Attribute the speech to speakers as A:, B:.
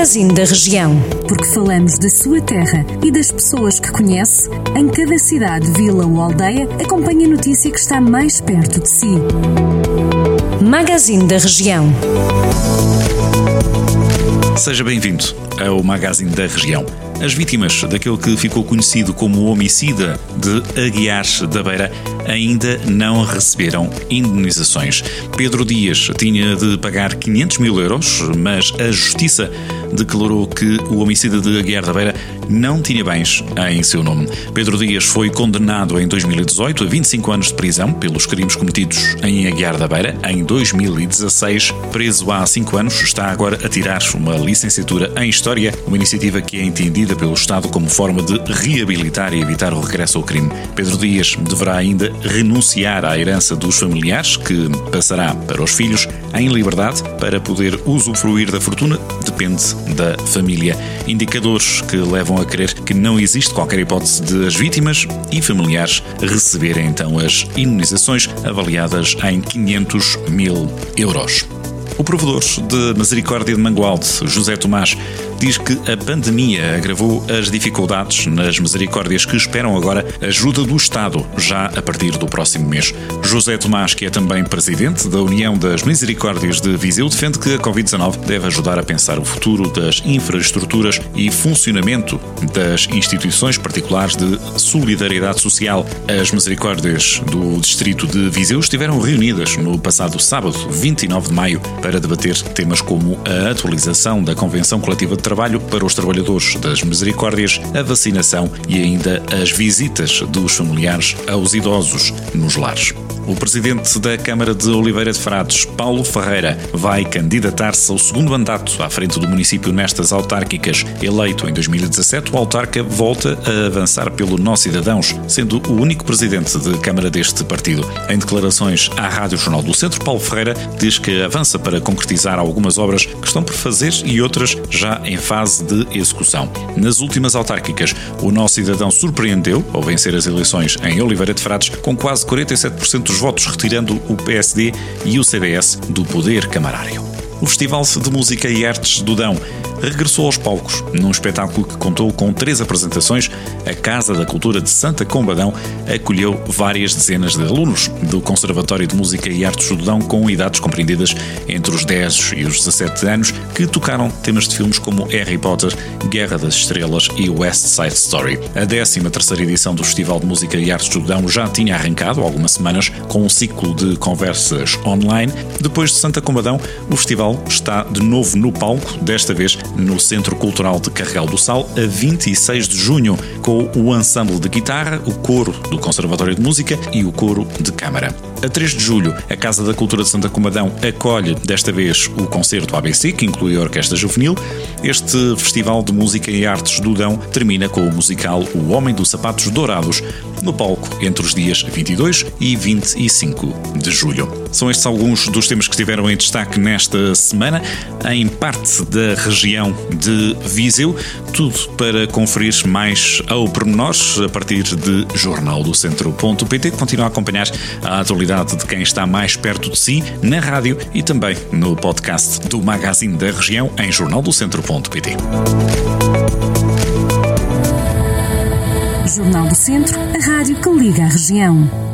A: Magazine da Região.
B: Porque falamos da sua terra e das pessoas que conhece, em cada cidade, vila ou aldeia, acompanhe a notícia que está mais perto de si.
A: Magazine da Região.
C: Seja bem-vindo ao Magazine da Região. As vítimas daquele que ficou conhecido como o homicida de Aguiar da Beira ainda não receberam indenizações. Pedro Dias tinha de pagar 500 mil euros, mas a Justiça declarou que o homicida de Aguiar da Beira não tinha bens em seu nome. Pedro Dias foi condenado em 2018 a 25 anos de prisão pelos crimes cometidos em Aguiar da Beira. Em 2016, preso há 5 anos, está agora a tirar uma licenciatura em História, uma iniciativa que é entendida pelo Estado como forma de reabilitar e evitar o regresso ao crime. Pedro Dias deverá ainda renunciar à herança dos familiares, que passará para os filhos, em liberdade, para poder usufruir da fortuna, depende da família. Indicadores que levam a crer que não existe qualquer hipótese de as vítimas e familiares receberem então as imunizações avaliadas em 500 mil euros. O provedor de Misericórdia de Mangualde, José Tomás, diz que a pandemia agravou as dificuldades nas misericórdias que esperam agora ajuda do Estado, já a partir do próximo mês. José Tomás, que é também presidente da União das Misericórdias de Viseu, defende que a Covid-19 deve ajudar a pensar o futuro das infraestruturas e funcionamento das instituições particulares de solidariedade social. As misericórdias do distrito de Viseu estiveram reunidas no passado sábado, 29 de maio, para debater temas como a atualização da Convenção Coletiva de trabalho para os trabalhadores das misericórdias, a vacinação e ainda as visitas dos familiares aos idosos nos lares. O presidente da Câmara de Oliveira de Frades, Paulo Ferreira, vai candidatar-se ao segundo mandato à frente do município nestas autárquicas. Eleito em 2017, o autarca volta a avançar pelo Nós Cidadãos, sendo o único presidente de Câmara deste partido. Em declarações à Rádio Jornal do Centro, Paulo Ferreira diz que avança para concretizar algumas obras que estão por fazer e outras já em fase de execução. Nas últimas autárquicas, o Nosso Cidadão surpreendeu ao vencer as eleições em Oliveira de Frades com quase 47% dos votos, retirando o PSD e o CDS do poder camarário. O Festival de Música e Artes do Dão regressou aos palcos, num espetáculo que contou com três apresentações. A Casa da Cultura de Santa Combadão acolheu várias dezenas de alunos do Conservatório de Música e Artes do Dão com idades compreendidas entre os 10 e os 17 anos, que tocaram temas de filmes como Harry Potter, Guerra das Estrelas e West Side Story. A 13 terceira edição do Festival de Música e Artes do Dão já tinha arrancado algumas semanas com um ciclo de conversas online. Depois de Santa Combadão, o festival está de novo no palco, desta vez no Centro Cultural de Carregal do Sal, a 26 de junho, com o ensemble de guitarra, o coro do Conservatório de Música e o coro de câmara. A 3 de julho, a Casa da Cultura de Santa Comadão acolhe, desta vez, o concerto ABC, que inclui a Orquestra Juvenil. Este Festival de Música e Artes do Dão termina com o musical O Homem dos Sapatos Dourados, no palco entre os dias 22 e 25 de julho. São estes alguns dos temas que estiveram em destaque nesta semana, em parte da região de Viseu. Tudo para conferir mais ao pormenor a partir de jornaldocentro.pt. Continua a acompanhar a de quem está mais perto de si na rádio e também no podcast do Magazine da Região em jornaldocentro.pt.
B: Jornal do Centro, a rádio que liga a região.